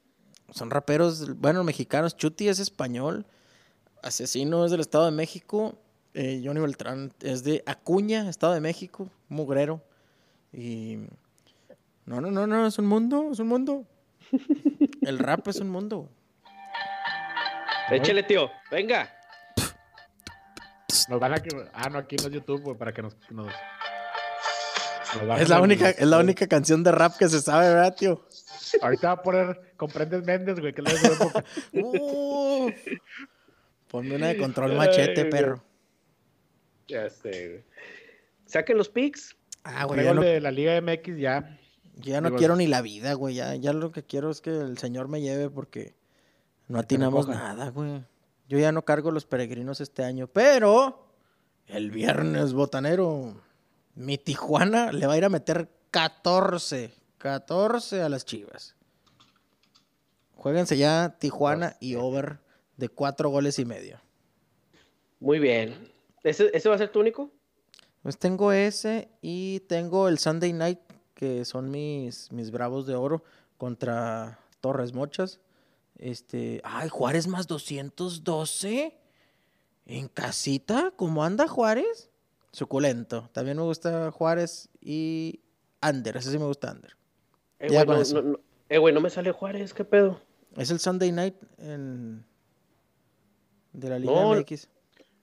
Son raperos, bueno, mexicanos. Chuti es español. Asesino es del Estado de México. eh, Johnny Beltrán es de Acuña, Estado de México. Mugrero. Y. No, no, no, no, es un mundo, es un mundo. El rap es un mundo. Échale, tío, venga. Nos van a. Ah, no, aquí no es YouTube, güey, para que nos. nos- nos bajen Es la única, es la única canción de rap que se sabe, ¿verdad, tío? Ahorita va a poner Comprendes Méndez, güey, que es la época. Uh, ponme una de control machete, Ay, perro. Ya sé, güey. Saquen los pics. Ah, güey, ya no, de la Liga MX ya. ya no digo, quiero ni la vida, güey. Ya, ya lo que quiero es que el Señor me lleve porque no atinamos nada, güey. Yo ya no cargo los peregrinos este año, pero el viernes botanero, mi Tijuana le va a ir a meter 14, 14 a las chivas. Jueguense ya Tijuana y over de cuatro goles y medio. Muy bien. ¿Ese, ese va a ser tu único? Pues tengo ese y tengo el Sunday Night, que son mis, mis bravos de oro contra Torres Mochas. Este, ay, Juárez más 212 en casita, ¿cómo anda Juárez? Suculento. También me gusta Juárez y Under, ese sí me gusta Under. Eh, Ya güey, con no, eso. no- no- eh, güey, no me sale Juárez, ¿qué pedo? Es el Sunday Night en de la Liga No, MX.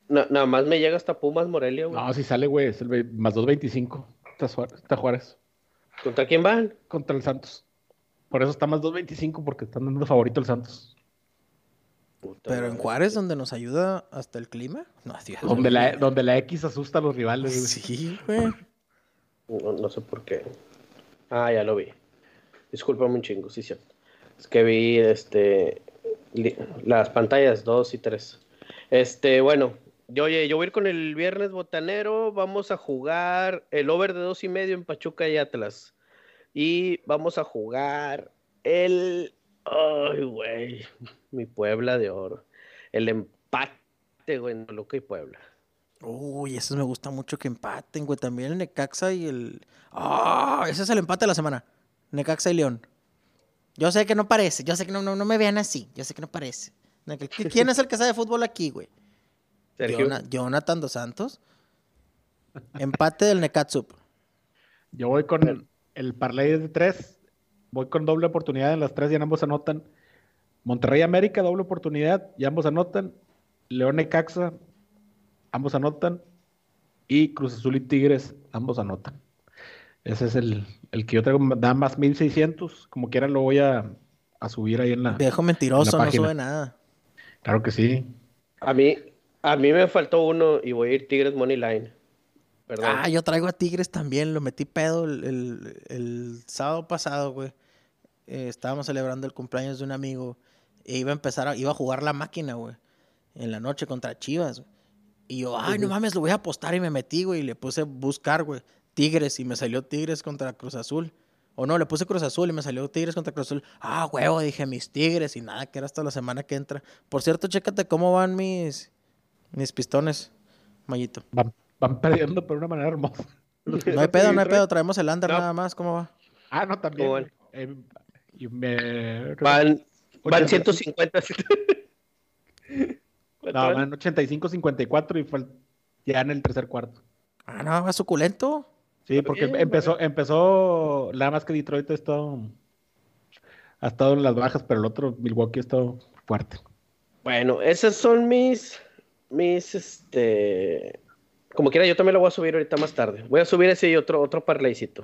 Na- nada más me llega hasta Pumas Morelia, güey. No, si sale, güey, es el más 2.25. Está está Juárez ¿Contra quién van? contra el Santos. Por eso está más 2.25 porque están dando favorito el Santos. Puta Pero en. Juárez, donde nos ayuda hasta el clima. No, Dios Donde la, mío. donde la X asusta a los rivales. güey. Sí, güey. No, no sé por qué. Ah, ya lo vi. Discúlpame un chingo, sí, cierto. Es que vi este las pantallas 2 y 3. Este, bueno, yo, oye, yo voy a ir con el viernes botanero. Vamos a jugar el over de dos y medio en Pachuca y Atlas. Y vamos a jugar el. Ay, güey. Mi Puebla de oro. El empate, güey, en Toluca y Puebla. Uy, esos me gusta mucho que empaten, güey. También el Necaxa y el. ¡Ah! ese es el empate de la semana. Necaxa y León. Yo sé que no parece. Yo sé que no, no, no me vean así. Yo sé que no parece. Neca- ¿Qui- ¿Quién es el que sabe de fútbol aquí, güey? Sergio. Jona- Jonathan Dos Santos. Empate del Necatsup. Yo voy con el parlay de tres. Voy con doble oportunidad en las tres y en ambos anotan. Monterrey América, doble oportunidad y ambos anotan. León Necaxa, ambos anotan. Y Cruz Azul y Tigres, ambos anotan. Ese es el, el que yo traigo. Da más 1600. Como quieran, lo voy a, a subir ahí en la. Viejo mentiroso, la no sube nada. Claro que sí. A mí, a mí me faltó uno y voy a ir Tigres Money Line. Perdón. Ah, yo traigo a Tigres también. Lo metí pedo el, el- el sábado pasado, güey. Eh, estábamos celebrando el cumpleaños de un amigo. E iba a empezar, a, iba a jugar la máquina, güey. En la noche contra Chivas. güey. Y yo, ay, no mames, lo voy a apostar. Y me metí, güey. Y le puse buscar, güey. Tigres. Y me salió Tigres contra Cruz Azul. O no, le puse Cruz Azul y me salió Tigres contra Cruz Azul. Ah, huevo, dije mis Tigres. Y nada, que era hasta la semana que entra. Por cierto, chécate cómo van mis, mis pistones, Mayito. Van, van perdiendo por una manera hermosa. No hay pedo, no hay pedo. Traemos el under No. nada más. ¿Cómo va? Ah, no, también. Eh, y me- Van, van 80. 150. No, van 85-54 y fue ya en el tercer cuarto. Ah, no, va suculento. Sí, porque bien, empezó, empezó, nada más que Detroit ha estado, ha estado en las bajas, pero el otro, Milwaukee, ha estado fuerte. Bueno, esos son mis, mis, este, como quiera, yo también lo voy a subir ahorita más tarde. Voy a subir ese y otro, otro parlaycito.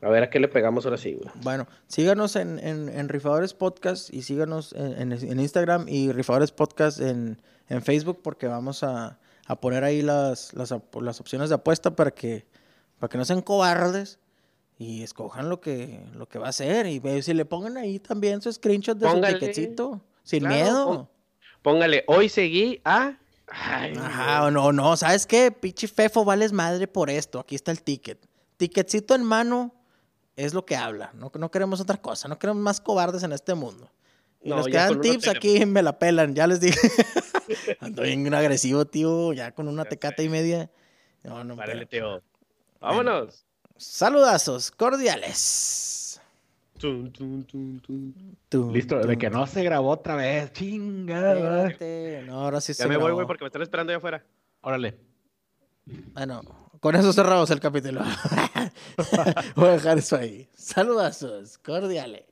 A ver a qué le pegamos ahora sí, güey. Bueno, síganos en, en, en Rifadores Podcast y síganos en, en- Instagram y Rifadores Podcast en, en Facebook porque vamos a, a poner ahí las, las, opciones de apuesta para que, para que no sean cobardes y escojan lo que, lo que va a ser. Y ve, si le pongan ahí también su screenshot de Póngale. su ticketcito, sin Claro, miedo. Póngale, hoy seguí a... Ay, Ajá, o no, no, ¿sabes qué? Pinche Fefo, vales madre por esto. Aquí está el ticket. Ticketcito en mano es lo que habla. No, no queremos otra cosa. No queremos más cobardes en este mundo. Y No, los que dan tips aquí me la pelan. Ya les dije. Ando bien agresivo, tío. Ya con una tecata y media. No, no, Párale, tío. Vámonos. Saludazos cordiales. Tum, Listo, de que no se grabó otra vez, chingada. No, ahora sí Ya se me voy, güey, porque me están esperando allá afuera. Órale. Bueno, con eso cerramos el capítulo. Voy a dejar eso ahí. Saludazos cordiales.